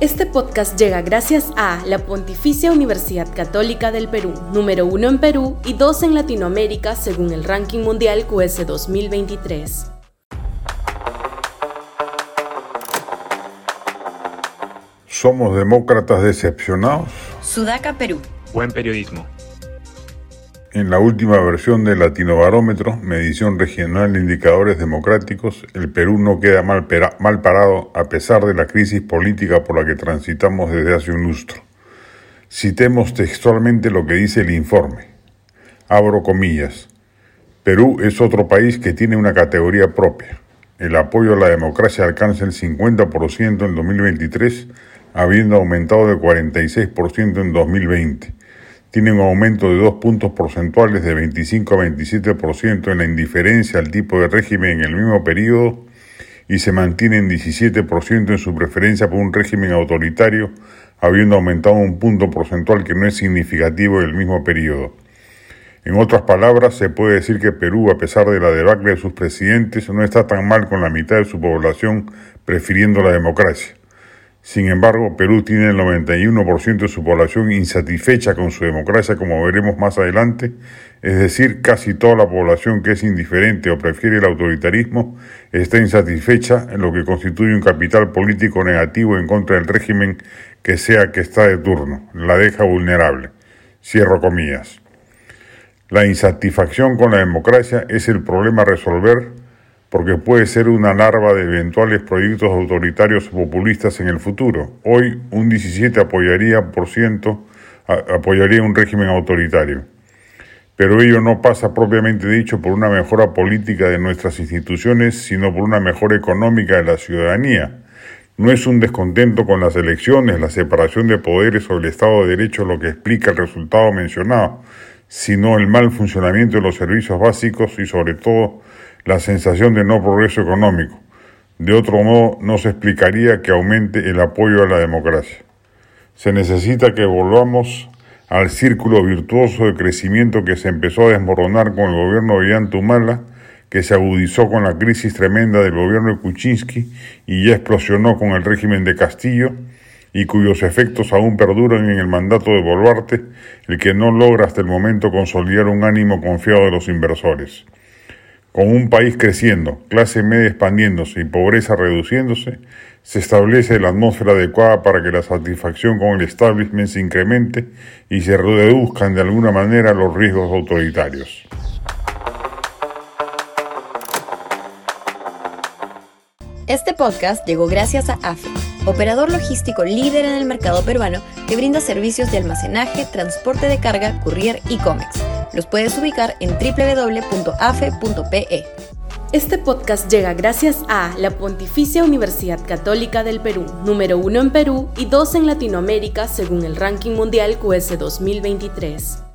Este podcast llega gracias a la Pontificia Universidad Católica del Perú, número uno en Perú y dos en Latinoamérica según el ranking mundial QS 2023. ¿Somos demócratas decepcionados? Sudaca, Perú. Buen periodismo. En la última versión del Latinobarómetro, medición regional de indicadores democráticos, el Perú no queda mal, mal, parado a pesar de la crisis política por la que transitamos desde hace un lustro. Citemos textualmente lo que dice el informe. Abro comillas. Perú es otro país que tiene una categoría propia. El apoyo a la democracia alcanza el 50% en 2023, habiendo aumentado de 46% en 2020 tiene un aumento de dos puntos porcentuales de 25 a 27% en la indiferencia al tipo de régimen en el mismo periodo y se mantiene en 17% en su preferencia por un régimen autoritario, habiendo aumentado un punto porcentual que no es significativo en el mismo periodo. En otras palabras, se puede decir que Perú, a pesar de la debacle de sus presidentes, no está tan mal con la mitad de su población prefiriendo la democracia. Sin embargo, Perú tiene el 91% de su población insatisfecha con su democracia, como veremos más adelante, es decir, casi toda la población que es indiferente o prefiere el autoritarismo está insatisfecha en lo que constituye un capital político negativo en contra del régimen que sea que está de turno, la deja vulnerable. Cierro comillas. La insatisfacción con la democracia es el problema a resolver porque puede ser una larva de eventuales proyectos autoritarios o populistas en el futuro. Hoy un 17 apoyaría por ciento apoyaría un régimen autoritario. Pero ello no pasa propiamente dicho por una mejora política de nuestras instituciones, sino por una mejora económica de la ciudadanía. No es un descontento con las elecciones, la separación de poderes o el Estado de Derecho lo que explica el resultado mencionado, sino el mal funcionamiento de los servicios básicos y sobre todo la sensación de no progreso económico. De otro modo, no se explicaría que aumente el apoyo a la democracia. Se necesita que volvamos al círculo virtuoso de crecimiento que se empezó a desmoronar con el gobierno de Humala, que se agudizó con la crisis tremenda del gobierno de Kuczynski y ya explosionó con el régimen de Castillo, y cuyos efectos aún perduran en el mandato de Boluarte, el que no logra hasta el momento consolidar un ánimo confiado de los inversores. Con un país creciendo, clase media expandiéndose y pobreza reduciéndose, se establece la atmósfera adecuada para que la satisfacción con el establishment se incremente y se reduzcan de alguna manera los riesgos autoritarios. Este podcast llegó gracias a AFE, operador logístico líder en el mercado peruano que brinda servicios de almacenaje, transporte de carga, courier y cómics los puedes ubicar en www.afe.pe. Este podcast llega gracias a la Pontificia Universidad Católica del Perú, número uno en Perú y dos en Latinoamérica según el ranking mundial QS 2023.